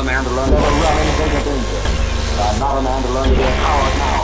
not a man to learn to run in danger. I'm not a man to learn to be a coward now.